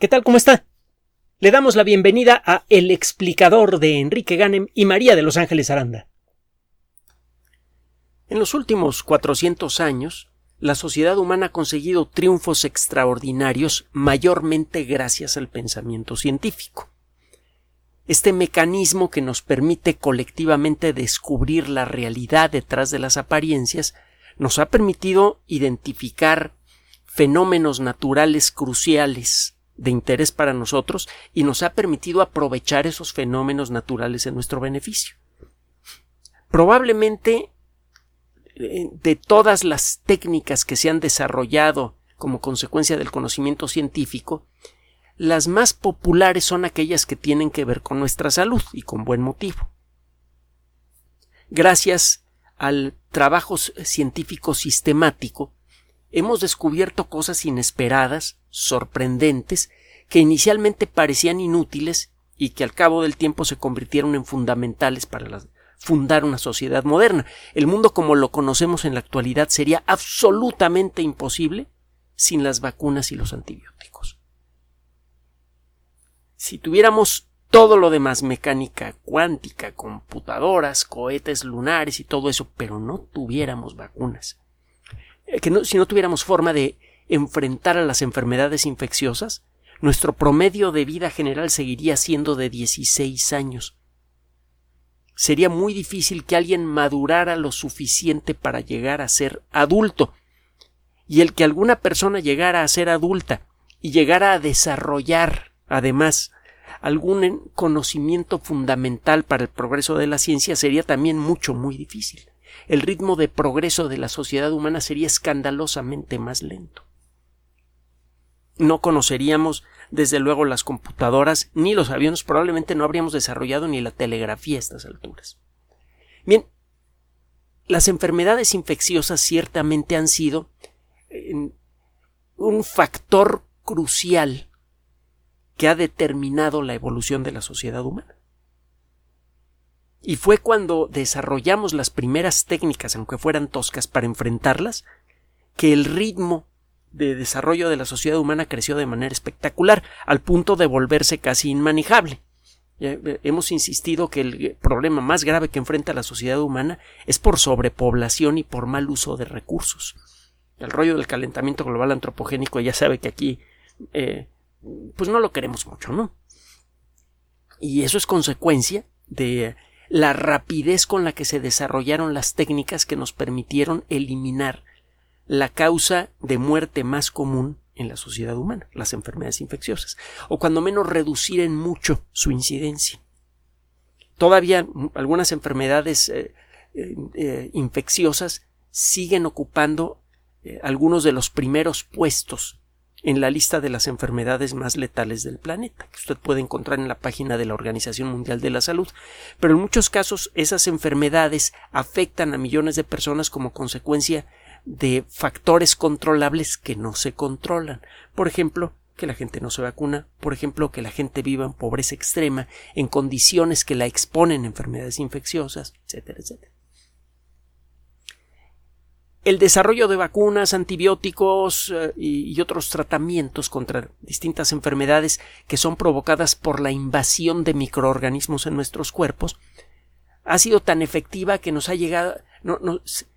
¿Qué tal? ¿Cómo está? Le damos la bienvenida a El explicador de Enrique Ganem y María de Los Ángeles Aranda. En los últimos 400 años, la sociedad humana ha conseguido triunfos extraordinarios mayormente gracias al pensamiento científico. Este mecanismo que nos permite colectivamente descubrir la realidad detrás de las apariencias nos ha permitido identificar fenómenos naturales cruciales de interés para nosotros y nos ha permitido aprovechar esos fenómenos naturales en nuestro beneficio. Probablemente eh, de todas las técnicas que se han desarrollado como consecuencia del conocimiento científico, las más populares son aquellas que tienen que ver con nuestra salud y con buen motivo. Gracias al trabajo científico sistemático, hemos descubierto cosas inesperadas, sorprendentes, que inicialmente parecían inútiles y que al cabo del tiempo se convirtieron en fundamentales para fundar una sociedad moderna. El mundo como lo conocemos en la actualidad sería absolutamente imposible sin las vacunas y los antibióticos. Si tuviéramos todo lo demás, mecánica cuántica, computadoras, cohetes lunares y todo eso, pero no tuviéramos vacunas, eh, que si no tuviéramos forma de enfrentar a las enfermedades infecciosas, nuestro promedio de vida general seguiría siendo de 16 años. Sería muy difícil que alguien madurara lo suficiente para llegar a ser adulto. Y el que alguna persona llegara a ser adulta y llegara a desarrollar, además, algún conocimiento fundamental para el progreso de la ciencia sería también mucho, muy difícil el ritmo de progreso de la sociedad humana sería escandalosamente más lento. No conoceríamos, desde luego, las computadoras ni los aviones, probablemente no habríamos desarrollado ni la telegrafía a estas alturas. Bien, las enfermedades infecciosas ciertamente han sido un factor crucial que ha determinado la evolución de la sociedad humana. Y fue cuando desarrollamos las primeras técnicas, aunque fueran toscas, para enfrentarlas, que el ritmo de desarrollo de la sociedad humana creció de manera espectacular, al punto de volverse casi inmanejable. Eh, hemos insistido que el problema más grave que enfrenta la sociedad humana es por sobrepoblación y por mal uso de recursos. El rollo del calentamiento global antropogénico ya sabe que aquí eh, pues no lo queremos mucho, ¿no? Y eso es consecuencia de la rapidez con la que se desarrollaron las técnicas que nos permitieron eliminar la causa de muerte más común en la sociedad humana, las enfermedades infecciosas, o cuando menos reducir en mucho su incidencia. Todavía algunas enfermedades eh, eh, eh, infecciosas siguen ocupando algunos de los primeros puestos en la lista de las enfermedades más letales del planeta, que usted puede encontrar en la página de la Organización Mundial de la Salud. Pero en muchos casos esas enfermedades afectan a millones de personas como consecuencia de factores controlables que no se controlan. Por ejemplo, que la gente no se vacuna, por ejemplo, que la gente viva en pobreza extrema, en condiciones que la exponen a enfermedades infecciosas, etcétera, etcétera el desarrollo de vacunas, antibióticos eh, y, otros tratamientos contra distintas enfermedades que son provocadas por la invasión de microorganismos en nuestros cuerpos ha sido tan efectiva que nos ha llegado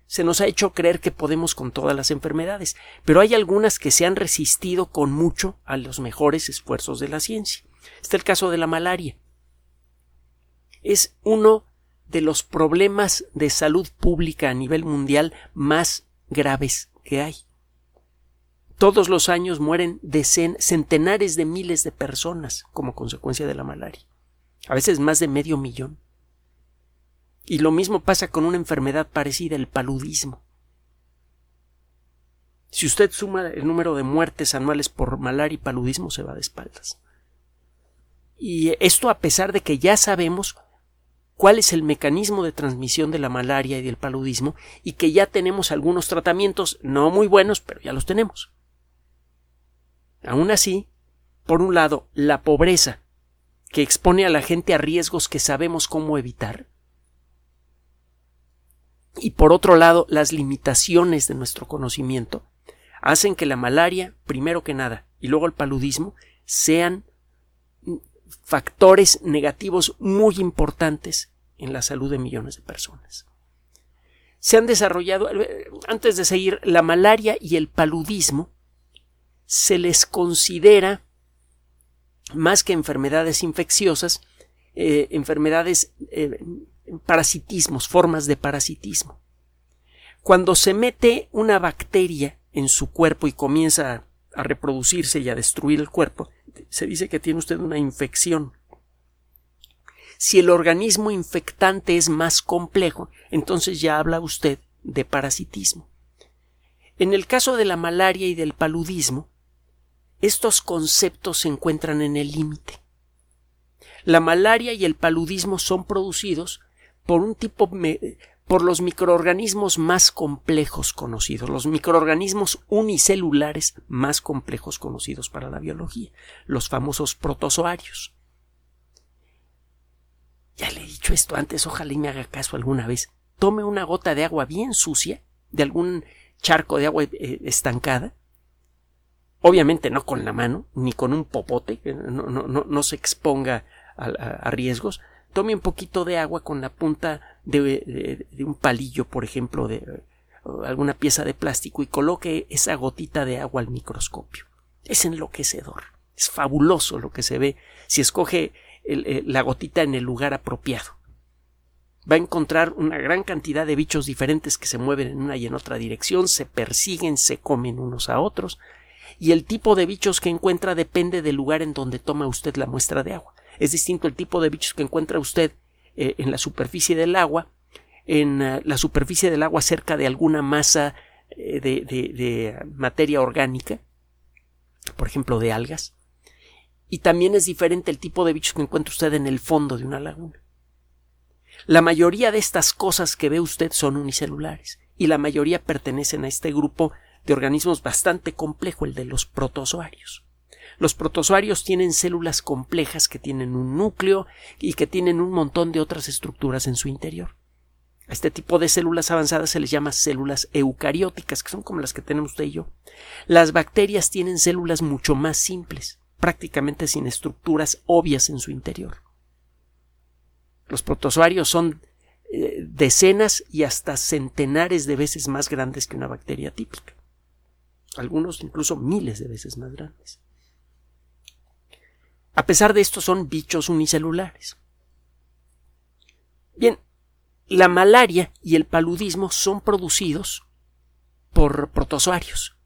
se nos ha hecho creer que podemos con todas las enfermedades, pero hay algunas que se han resistido con mucho a los mejores esfuerzos de la ciencia. Está el caso de la malaria. Es uno de los problemas de salud pública a nivel mundial más graves que hay. Todos los años mueren centenares de miles de personas como consecuencia de la malaria, a veces más de medio millón. Y lo mismo pasa con una enfermedad parecida, el paludismo. Si usted suma el número de muertes anuales por malaria y paludismo, se va de espaldas. Y esto a pesar de que ya sabemos cuál es el mecanismo de transmisión de la malaria y del paludismo y que ya tenemos algunos tratamientos no muy buenos, pero ya los tenemos. Aún así, por un lado, la pobreza, que expone a la gente a riesgos que sabemos cómo evitar, y por otro lado, las limitaciones de nuestro conocimiento, hacen que la malaria, primero que nada, y luego el paludismo, sean factores negativos muy importantes en la salud de millones de personas. Se han desarrollado, antes de seguir, la malaria y el paludismo se les considera más que enfermedades infecciosas, eh, enfermedades, eh, parasitismos, formas de parasitismo. Cuando se mete una bacteria en su cuerpo y comienza a reproducirse y a destruir el cuerpo, se dice que tiene usted una infección. Si el organismo infectante es más complejo, entonces ya habla usted de parasitismo. En el caso de la malaria y del paludismo, estos conceptos se encuentran en el límite. La malaria y el paludismo son producidos por un tipo por los microorganismos más complejos conocidos, los microorganismos unicelulares más complejos conocidos para la biología, los famosos protozoarios. Ya le he dicho esto antes, ojalá y me haga caso alguna vez. Tome una gota de agua bien sucia, de algún charco de agua eh, estancada, obviamente no con la mano, ni con un popote, no, no, no, no se exponga a, riesgos, tome un poquito de agua con la punta de, un palillo, por ejemplo, de alguna pieza de plástico y coloque esa gotita de agua al microscopio. Es enloquecedor. Es fabuloso lo que se ve si escoge la gotita en el lugar apropiado. Va a encontrar una gran cantidad de bichos diferentes que se mueven en una y en otra dirección, se persiguen, se comen unos a otros, y el tipo de bichos que encuentra depende del lugar en donde toma usted la muestra de agua. Es distinto el tipo de bichos que encuentra usted eh, en la superficie del agua, en eh, la superficie del agua cerca de alguna masa eh, de, de materia orgánica, por ejemplo de algas, y también es diferente el tipo de bichos que encuentra usted en el fondo de una laguna. La mayoría de estas cosas que ve usted son unicelulares y la mayoría pertenecen a este grupo de organismos bastante complejo, el de los protozoarios. Los protozoarios tienen células complejas que tienen un núcleo y que tienen un montón de otras estructuras en su interior. A este tipo de células avanzadas se les llama células eucarióticas, que son como las que tenemos usted y yo. Las bacterias tienen células mucho más simples, prácticamente sin estructuras obvias en su interior. Los protozoarios son eh, decenas y hasta centenares de veces más grandes que una bacteria típica. Algunos incluso miles de veces más grandes. A pesar de esto son bichos unicelulares. Bien, la malaria y el paludismo son producidos por protozoarios.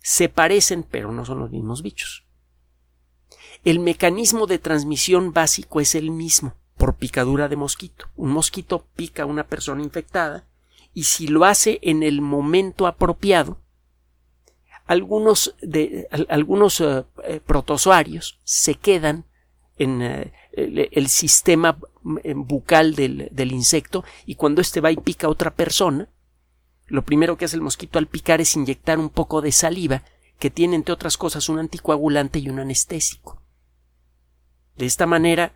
Se parecen, pero no son los mismos bichos. El mecanismo de transmisión básico es el mismo, por picadura de mosquito. Un mosquito pica a una persona infectada y si lo hace en el momento apropiado, algunos, de, algunos eh, eh, protozoarios se quedan en eh, el, sistema bucal del, del, insecto y cuando éste va y pica a otra persona, lo primero que hace el mosquito al picar es inyectar un poco de saliva que tiene entre otras cosas un anticoagulante y un anestésico. De esta manera,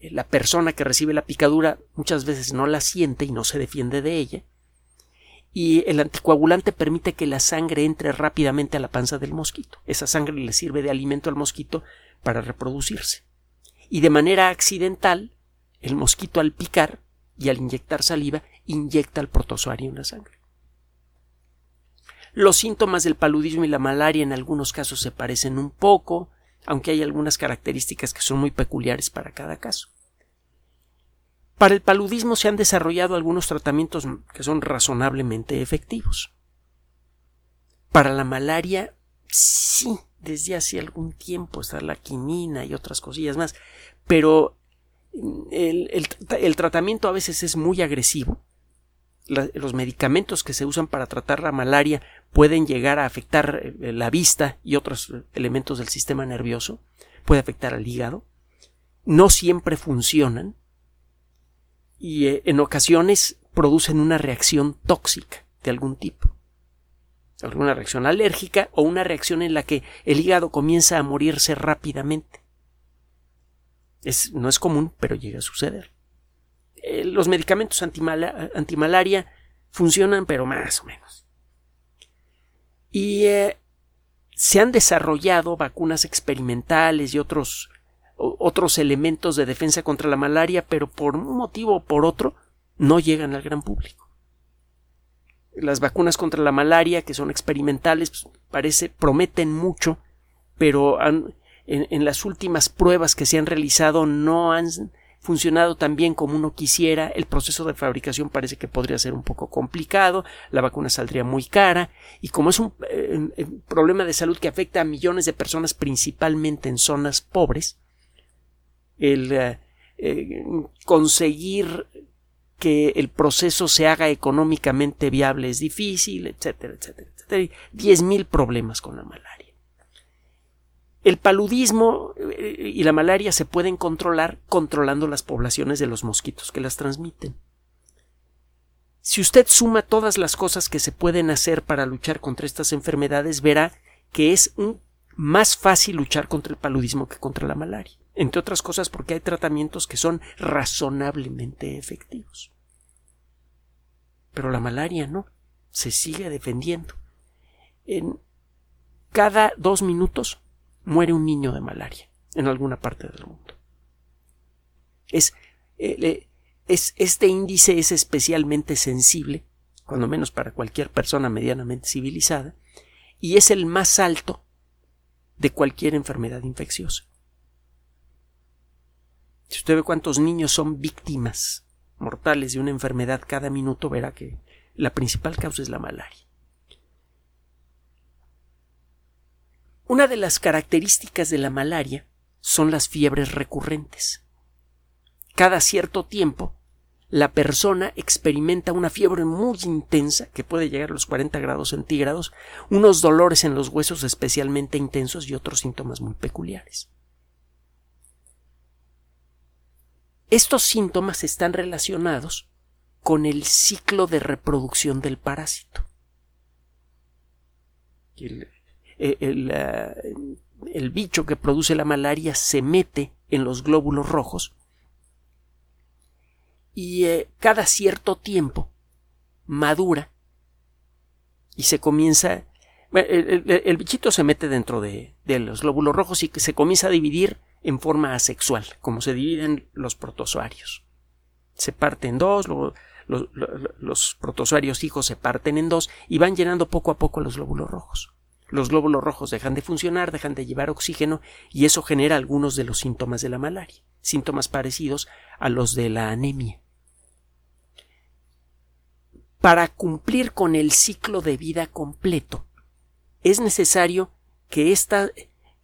la persona que recibe la picadura muchas veces no la siente y no se defiende de ella, y el anticoagulante permite que la sangre entre rápidamente a la panza del mosquito. Esa sangre le sirve de alimento al mosquito para reproducirse. Y de manera accidental, el mosquito al picar y al inyectar saliva inyecta al protozoario en la sangre. Los síntomas del paludismo y la malaria en algunos casos se parecen un poco, aunque hay algunas características que son muy peculiares para cada caso. Para el paludismo se han desarrollado algunos tratamientos que son razonablemente efectivos. Para la malaria, sí, desde hace algún tiempo está la quinina y otras cosillas más, pero el, tratamiento a veces es muy agresivo. los medicamentos que se usan para tratar la malaria pueden llegar a afectar eh, la vista y otros elementos del sistema nervioso, puede afectar al hígado. No siempre funcionan y eh, en ocasiones producen una reacción tóxica de algún tipo. Alguna reacción alérgica o una reacción en la que el hígado comienza a morirse rápidamente. Es, no es común, pero llega a suceder. Eh, los medicamentos antimalaria funcionan, pero más o menos. Y eh, se han desarrollado vacunas experimentales y otros, otros elementos de defensa contra la malaria, pero por un motivo o por otro no llegan al gran público. Las vacunas contra la malaria, que son experimentales, pues, parece, prometen mucho, pero en, en, las últimas pruebas que se han realizado no han funcionado tan bien como uno quisiera, el proceso de fabricación parece que podría ser un poco complicado, la vacuna saldría muy cara y como es un eh, problema de salud que afecta a millones de personas principalmente en zonas pobres, el eh, eh, conseguir que el proceso se haga económicamente viable es difícil, etcétera, etcétera, etcétera. Diez mil problemas con la malaria. El paludismo eh, y la malaria se pueden controlar controlando las poblaciones de los mosquitos que las transmiten. Si usted suma todas las cosas que se pueden hacer para luchar contra estas enfermedades, verá que es más fácil luchar contra el paludismo que contra la malaria. Entre otras cosas porque hay tratamientos que son razonablemente efectivos. Pero la malaria no, se sigue defendiendo. En cada dos minutos muere un niño de malaria en alguna parte del mundo. Es, eh, es, este índice es especialmente sensible, cuando menos para cualquier persona medianamente civilizada, y es el más alto de cualquier enfermedad infecciosa. Si usted ve cuántos niños son víctimas mortales de una enfermedad cada minuto, verá que la principal causa es la malaria. Una de las características de la malaria son las fiebres recurrentes. Cada cierto tiempo, la persona experimenta una fiebre muy intensa, que puede llegar a los 40 grados centígrados, unos dolores en los huesos especialmente intensos y otros síntomas muy peculiares. Estos síntomas están relacionados con el ciclo de reproducción del parásito. Eh, eh, el, bicho que produce la malaria se mete en los glóbulos rojos y eh, cada cierto tiempo madura y se comienza el, bichito se mete dentro de, los glóbulos rojos y se comienza a dividir en forma asexual, como se dividen los protozoarios. Se parte en dos, los, los protozoarios hijos se parten en dos y van llenando poco a poco los glóbulos rojos los glóbulos rojos dejan de funcionar, dejan de llevar oxígeno y eso genera algunos de los síntomas de la malaria, síntomas parecidos a los de la anemia. Para cumplir con el ciclo de vida completo, es necesario que,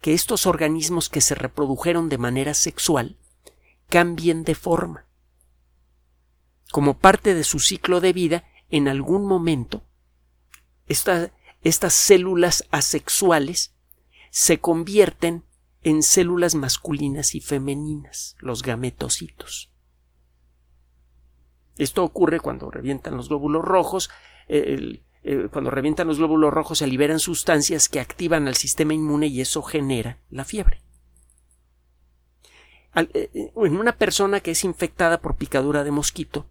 que estos organismos que se reprodujeron de manera sexual cambien de forma. Como parte de su ciclo de vida, en algún momento, esta, estas células asexuales se convierten en células masculinas y femeninas, los gametocitos. Esto ocurre cuando revientan los glóbulos rojos, eh, cuando revientan los glóbulos rojos se liberan sustancias que activan al sistema inmune y eso genera la fiebre. Eh, eh, en una persona que es infectada por picadura de mosquito,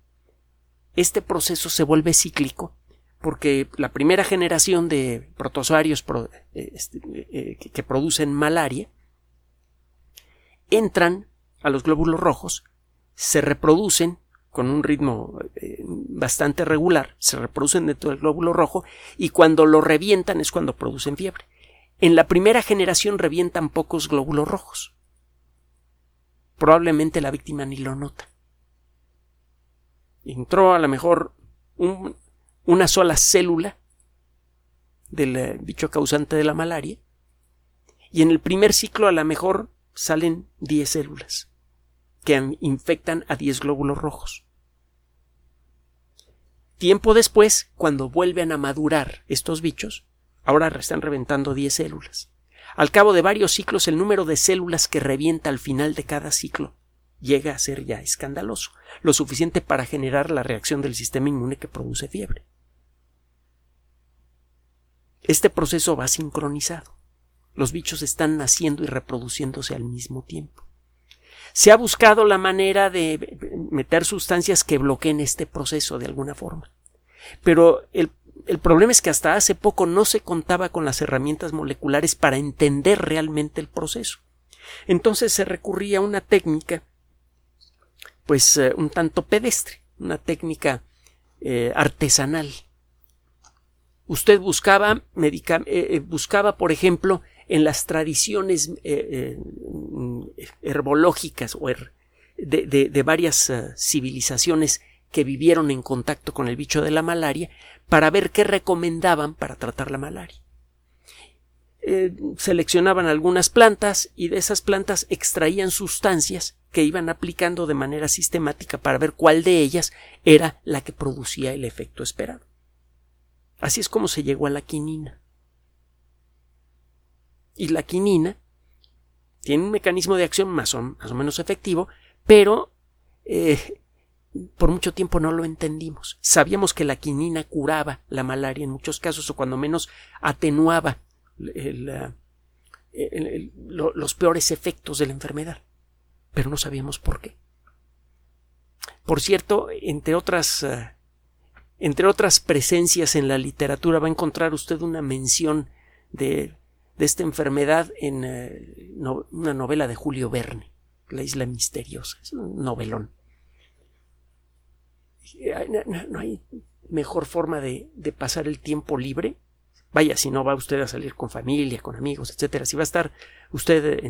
este proceso se vuelve cíclico porque la primera generación de protozoarios este, que producen malaria entran a los glóbulos rojos, se reproducen con un ritmo eh, bastante regular, se reproducen dentro del glóbulo rojo y cuando lo revientan es cuando producen fiebre. En la primera generación revientan pocos glóbulos rojos. Probablemente la víctima ni lo nota. Entró a lo mejor un, una sola célula del eh, bicho causante de la malaria y en el primer ciclo a lo mejor salen 10 células que infectan a 10 glóbulos rojos. Tiempo después, cuando vuelven a madurar estos bichos, ahora están reventando 10 células. Al cabo de varios ciclos, el número de células que revienta al final de cada ciclo llega a ser ya escandaloso, lo suficiente para generar la reacción del sistema inmune que produce fiebre. Este proceso va sincronizado. Los bichos están naciendo y reproduciéndose al mismo tiempo. Se ha buscado la manera de meter sustancias que bloqueen este proceso de alguna forma. Pero el problema es que hasta hace poco no se contaba con las herramientas moleculares para entender realmente el proceso. Entonces se recurría a una técnica, pues eh, un tanto pedestre, una técnica eh, artesanal. Usted buscaba, eh, buscaba, por ejemplo, en las tradiciones herbológicas o de, varias civilizaciones que vivieron en contacto con el bicho de la malaria para ver qué recomendaban para tratar la malaria. Eh, seleccionaban algunas plantas y de esas plantas extraían sustancias que iban aplicando de manera sistemática para ver cuál de ellas era la que producía el efecto esperado. Así es como se llegó a la quinina. Y la quinina tiene un mecanismo de acción más o, más o menos efectivo, pero eh, por mucho tiempo no lo entendimos. Sabíamos que la quinina curaba la malaria en muchos casos o cuando menos atenuaba los peores efectos de la enfermedad, pero no sabíamos por qué. Por cierto, entre otras, eh, entre otras presencias en la literatura va a encontrar usted una mención de, de esta enfermedad en eh, una novela de Julio Verne, La isla misteriosa, es un novelón. No, hay mejor forma de, de pasar el tiempo libre Vaya, si no va usted a salir con familia, con amigos, etcétera, si va a estar usted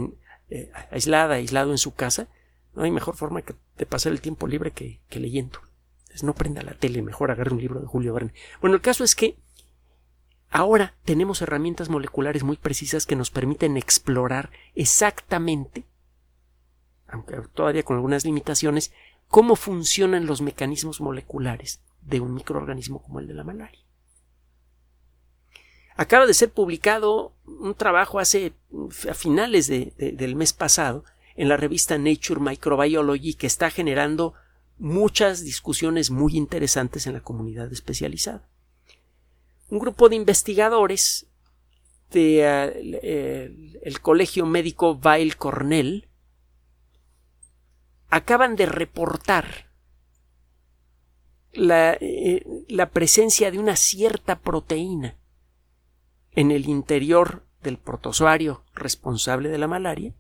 eh, aislada, aislado en su casa, no hay mejor forma de pasar el tiempo libre que, leyendo. no prenda la tele, mejor agarre un libro de Julio Verne. Bueno, el caso es que ahora tenemos herramientas moleculares muy precisas que nos permiten explorar exactamente, aunque todavía con algunas limitaciones, cómo funcionan los mecanismos moleculares de un microorganismo como el de la malaria. Acaba de ser publicado un trabajo hace a finales del mes pasado en la revista Nature Microbiology que está generando muchas discusiones muy interesantes en la comunidad especializada. Un grupo de investigadores del de, eh, Colegio Médico Weill Cornell acaban de reportar la, eh, la presencia de una cierta proteína en el interior del protozoario responsable de la malaria,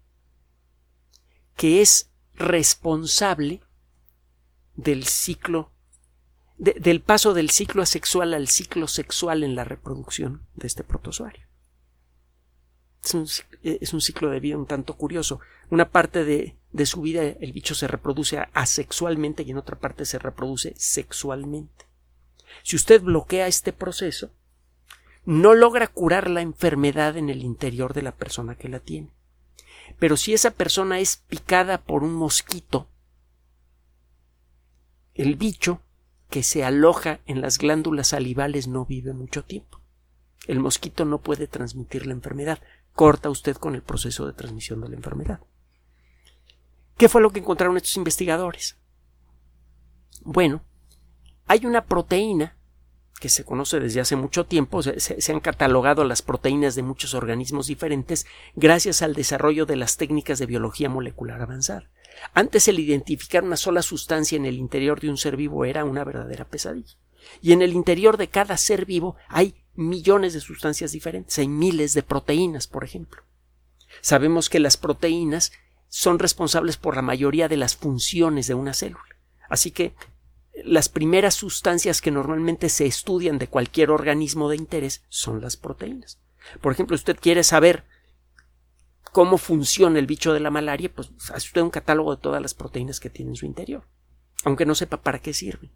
que es responsable del ciclo, del paso del ciclo asexual al ciclo sexual en la reproducción de este protozoario. Es un, es un ciclo de vida un tanto curioso. Una parte de, de su vida el bicho se reproduce asexualmente y en otra parte se reproduce sexualmente. Si usted bloquea este proceso, no logra curar la enfermedad en el interior de la persona que la tiene. Pero si esa persona es picada por un mosquito, el bicho que se aloja en las glándulas salivales no vive mucho tiempo. El mosquito no puede transmitir la enfermedad. Corta usted con el proceso de transmisión de la enfermedad. ¿Qué fue lo que encontraron estos investigadores? Bueno, hay una proteína que se conoce desde hace mucho tiempo, se, han catalogado las proteínas de muchos organismos diferentes gracias al desarrollo de las técnicas de biología molecular avanzada. Antes el identificar una sola sustancia en el interior de un ser vivo era una verdadera pesadilla. Y en el interior de cada ser vivo hay millones de sustancias diferentes, hay miles de proteínas, por ejemplo. Sabemos que las proteínas son responsables por la mayoría de las funciones de una célula. Así que las primeras sustancias que normalmente se estudian de cualquier organismo de interés son las proteínas. Por ejemplo, usted quiere saber cómo funciona el bicho de la malaria, pues hace usted un catálogo de todas las proteínas que tiene en su interior, aunque no sepa para qué sirven.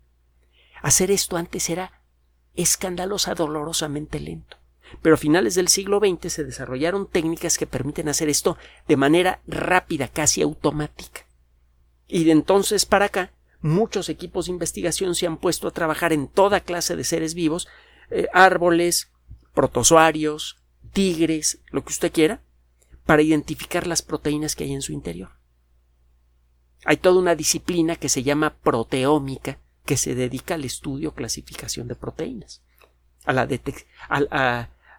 Hacer esto antes era escandalosa, dolorosamente lento. Pero a finales del siglo XX se desarrollaron técnicas que permiten hacer esto de manera rápida, casi automática. Y de entonces para acá muchos equipos de investigación se han puesto a trabajar en toda clase de seres vivos, eh, árboles, protozoarios, tigres, lo que usted quiera, para identificar las proteínas que hay en su interior. Hay toda una disciplina que se llama proteómica, que se dedica al estudio clasificación de proteínas, a la,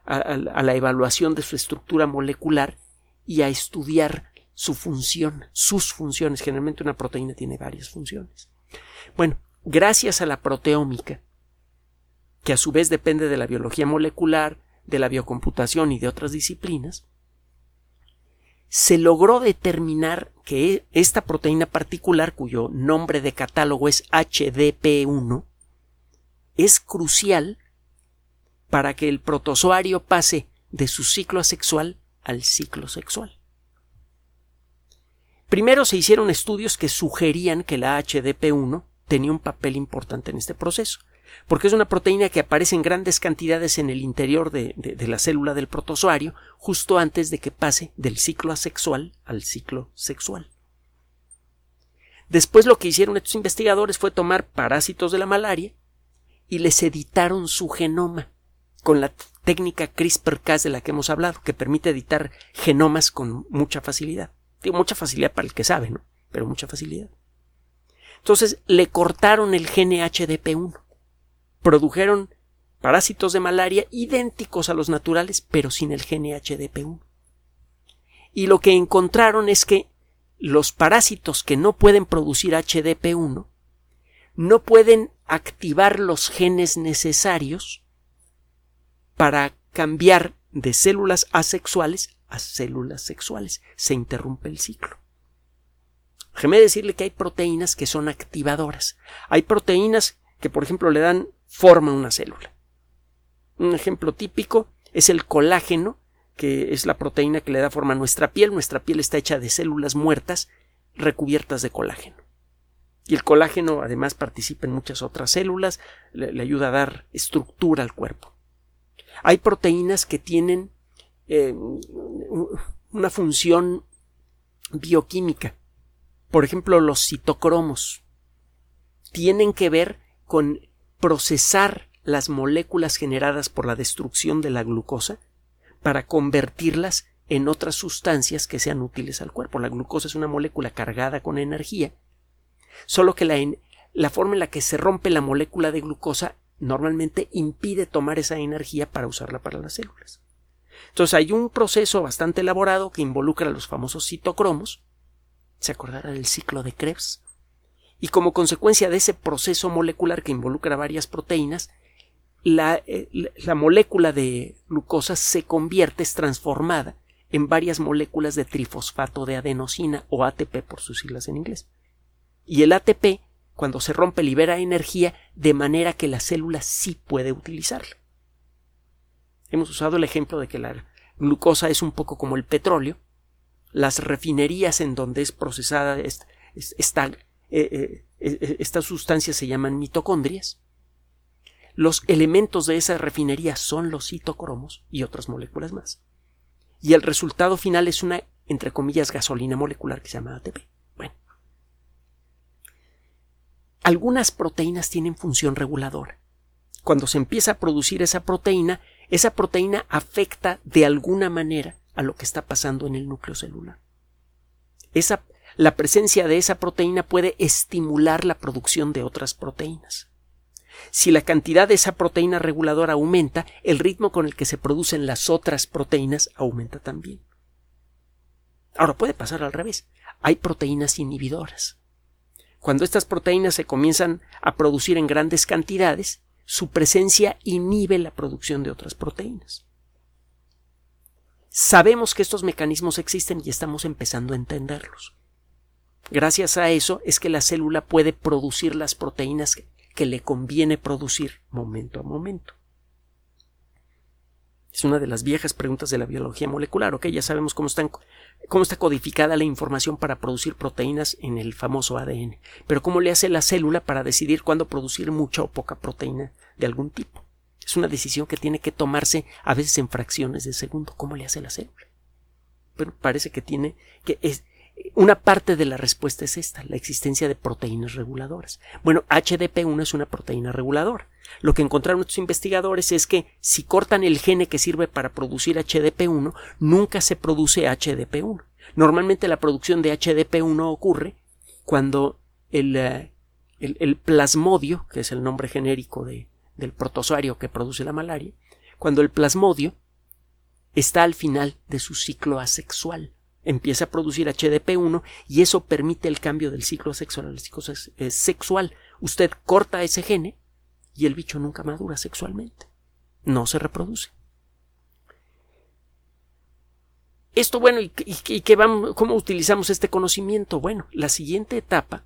a la evaluación de su estructura molecular y a estudiar su función, sus funciones. Generalmente una proteína tiene varias funciones. Bueno, gracias a la proteómica, que a su vez depende de la biología molecular, de la biocomputación y de otras disciplinas, se logró determinar que esta proteína particular, cuyo nombre de catálogo es HDP1, es crucial para que el protozoario pase de su ciclo asexual al ciclo sexual. Primero se hicieron estudios que sugerían que la HDP1 tenía un papel importante en este proceso, porque es una proteína que aparece en grandes cantidades en el interior de, la célula del protozoario justo antes de que pase del ciclo asexual al ciclo sexual. Después lo que hicieron estos investigadores fue tomar parásitos de la malaria y les editaron su genoma con la técnica CRISPR-Cas de la que hemos hablado, que permite editar genomas con mucha facilidad. Digo, mucha facilidad para el que sabe, ¿no? Pero mucha facilidad. Entonces le cortaron el gene HDP1. Produjeron parásitos de malaria idénticos a los naturales, pero sin el gene HDP1. Y lo que encontraron es que los parásitos que no pueden producir HDP1 no pueden activar los genes necesarios para cambiar de células asexuales a células sexuales. Se interrumpe el ciclo. Déjeme decirle que hay proteínas que son activadoras. Hay proteínas que, por ejemplo, le dan forma una célula. Un ejemplo típico es el colágeno, que es la proteína que le da forma a nuestra piel. Nuestra piel está hecha de células muertas recubiertas de colágeno. Y el colágeno además participa en muchas otras células, le, ayuda a dar estructura al cuerpo. Hay proteínas que tienen eh, una función bioquímica. Por ejemplo, los citocromos tienen que ver con procesar las moléculas generadas por la destrucción de la glucosa para convertirlas en otras sustancias que sean útiles al cuerpo. La glucosa es una molécula cargada con energía, solo que la, la forma en la que se rompe la molécula de glucosa normalmente impide tomar esa energía para usarla para las células. Entonces hay un proceso bastante elaborado que involucra a los famosos citocromos. ¿Se acordará del ciclo de Krebs? Y como consecuencia de ese proceso molecular que involucra varias proteínas, la, eh, la, molécula de glucosa se convierte, es transformada en varias moléculas de trifosfato de adenosina o ATP por sus siglas en inglés. Y el ATP, cuando se rompe, libera energía de manera que la célula sí puede utilizarla. Hemos usado el ejemplo de que la glucosa es un poco como el petróleo. Las refinerías en donde es procesada esta, eh, eh, estas sustancias se llaman mitocondrias. Los elementos de esa refinería son los citocromos y otras moléculas más. Y el resultado final es una, entre comillas, gasolina molecular que se llama ATP. Bueno. Algunas proteínas tienen función reguladora. Cuando se empieza a producir esa proteína, esa proteína afecta de alguna manera a lo que está pasando en el núcleo celular. Esa, la presencia de esa proteína puede estimular la producción de otras proteínas. Si la cantidad de esa proteína reguladora aumenta, el ritmo con el que se producen las otras proteínas aumenta también. Ahora puede pasar al revés. Hay proteínas inhibidoras. Cuando estas proteínas se comienzan a producir en grandes cantidades, su presencia inhibe la producción de otras proteínas. Sabemos que estos mecanismos existen y estamos empezando a entenderlos. Gracias a eso es que la célula puede producir las proteínas que le conviene producir momento a momento. Es una de las viejas preguntas de la biología molecular, ok, ya sabemos cómo, cómo está codificada la información para producir proteínas en el famoso ADN, pero cómo le hace la célula para decidir cuándo producir mucha o poca proteína de algún tipo. Es una decisión que tiene que tomarse a veces en fracciones de segundo. ¿Cómo le hace la célula? Pero parece que tiene que es, una parte de la respuesta es esta, la existencia de proteínas reguladoras. Bueno, HDP1 es una proteína reguladora. Lo que encontraron estos investigadores es que si cortan el gene que sirve para producir HDP1, nunca se produce HDP1. Normalmente la producción de HDP1 ocurre cuando el, eh, el, plasmodio, que es el nombre genérico del protozoario que produce la malaria, cuando el plasmodio está al final de su ciclo asexual empieza a producir HDP1 y eso permite el cambio del ciclo sexual al ciclo eh, sexual. Usted corta ese gene y el bicho nunca madura sexualmente. No se reproduce. Esto, bueno, ¿y, qué vamos, cómo utilizamos este conocimiento? Bueno, la siguiente etapa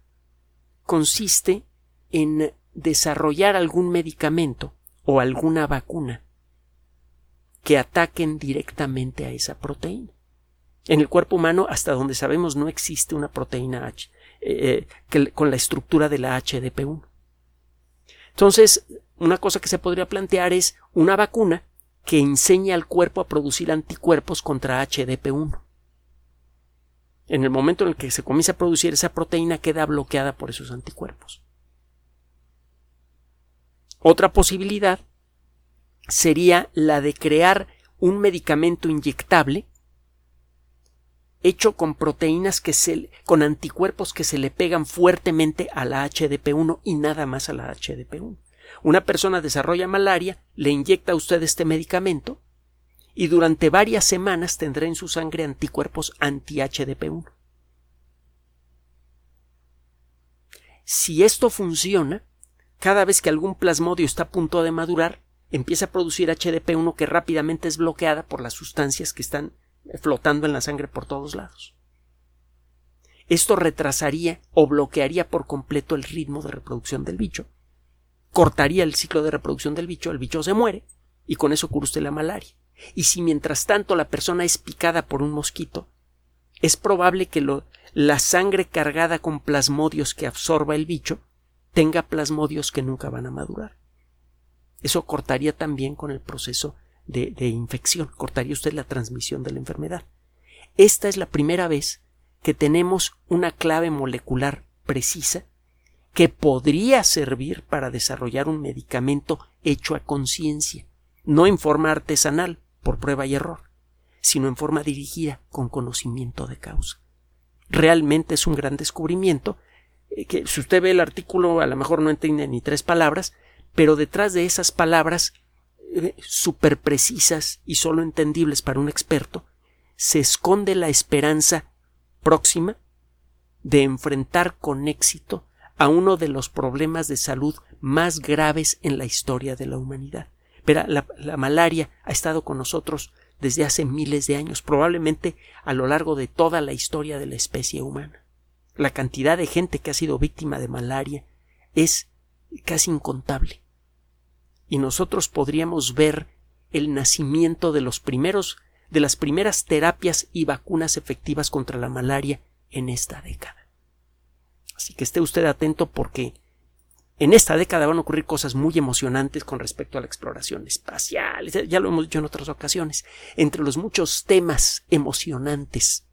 consiste en desarrollar algún medicamento o alguna vacuna que ataquen directamente a esa proteína. En el cuerpo humano, hasta donde sabemos, no existe una proteína H eh, eh, con la estructura de la HDP1. Entonces, una cosa que se podría plantear es una vacuna que enseña al cuerpo a producir anticuerpos contra HDP1. En el momento en el que se comienza a producir esa proteína queda bloqueada por esos anticuerpos. Otra posibilidad sería la de crear un medicamento inyectable hecho con proteínas que se con anticuerpos que se le pegan fuertemente a la HDP1 y nada más a la HDP1. Una persona desarrolla malaria, le inyecta a usted este medicamento y durante varias semanas tendrá en su sangre anticuerpos anti-HDP1. Si esto funciona, cada vez que algún plasmodio está a punto de madurar, empieza a producir HDP1 que rápidamente es bloqueada por las sustancias que están flotando en la sangre por todos lados. Esto retrasaría o bloquearía por completo el ritmo de reproducción del bicho. Cortaría el ciclo de reproducción del bicho, el bicho se muere y con eso cura usted la malaria. Y si mientras tanto la persona es picada por un mosquito, es probable que la sangre cargada con plasmodios que absorba el bicho tenga plasmodios que nunca van a madurar. Eso cortaría también con el proceso de, infección, cortaría usted la transmisión de la enfermedad. Esta es la primera vez que tenemos una clave molecular precisa que podría servir para desarrollar un medicamento hecho a conciencia, no en forma artesanal, por prueba y error, sino en forma dirigida, con conocimiento de causa. Realmente es un gran descubrimiento, eh, que si usted ve el artículo a lo mejor no entiende ni tres palabras, pero detrás de esas palabras eh, súper precisas y solo entendibles para un experto, se esconde la esperanza próxima de enfrentar con éxito a uno de los problemas de salud más graves en la historia de la humanidad. Pero la, la, malaria ha estado con nosotros desde hace miles de años, probablemente a lo largo de toda la historia de la especie humana. La cantidad de gente que ha sido víctima de malaria es casi incontable y nosotros podríamos ver el nacimiento de los primeros de las primeras terapias y vacunas efectivas contra la malaria en esta década. Así que esté usted atento porque en esta década van a ocurrir cosas muy emocionantes con respecto a la exploración espacial. Ya lo hemos dicho en otras ocasiones. Entre los muchos temas emocionantes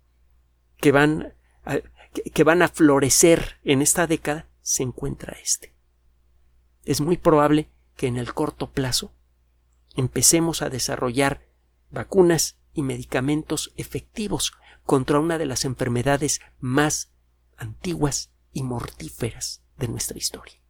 que van a, que van a florecer en esta década se encuentra este. Es muy probable que en el corto plazo empecemos a desarrollar vacunas y medicamentos efectivos contra una de las enfermedades más antiguas y mortíferas de nuestra historia.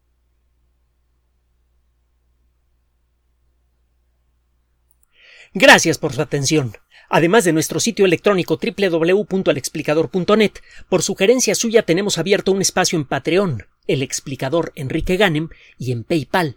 Gracias por su atención. Además de nuestro sitio electrónico www.alexplicador.net, por sugerencia suya tenemos abierto un espacio en Patreon, el explicador Enrique Ganem, y en PayPal,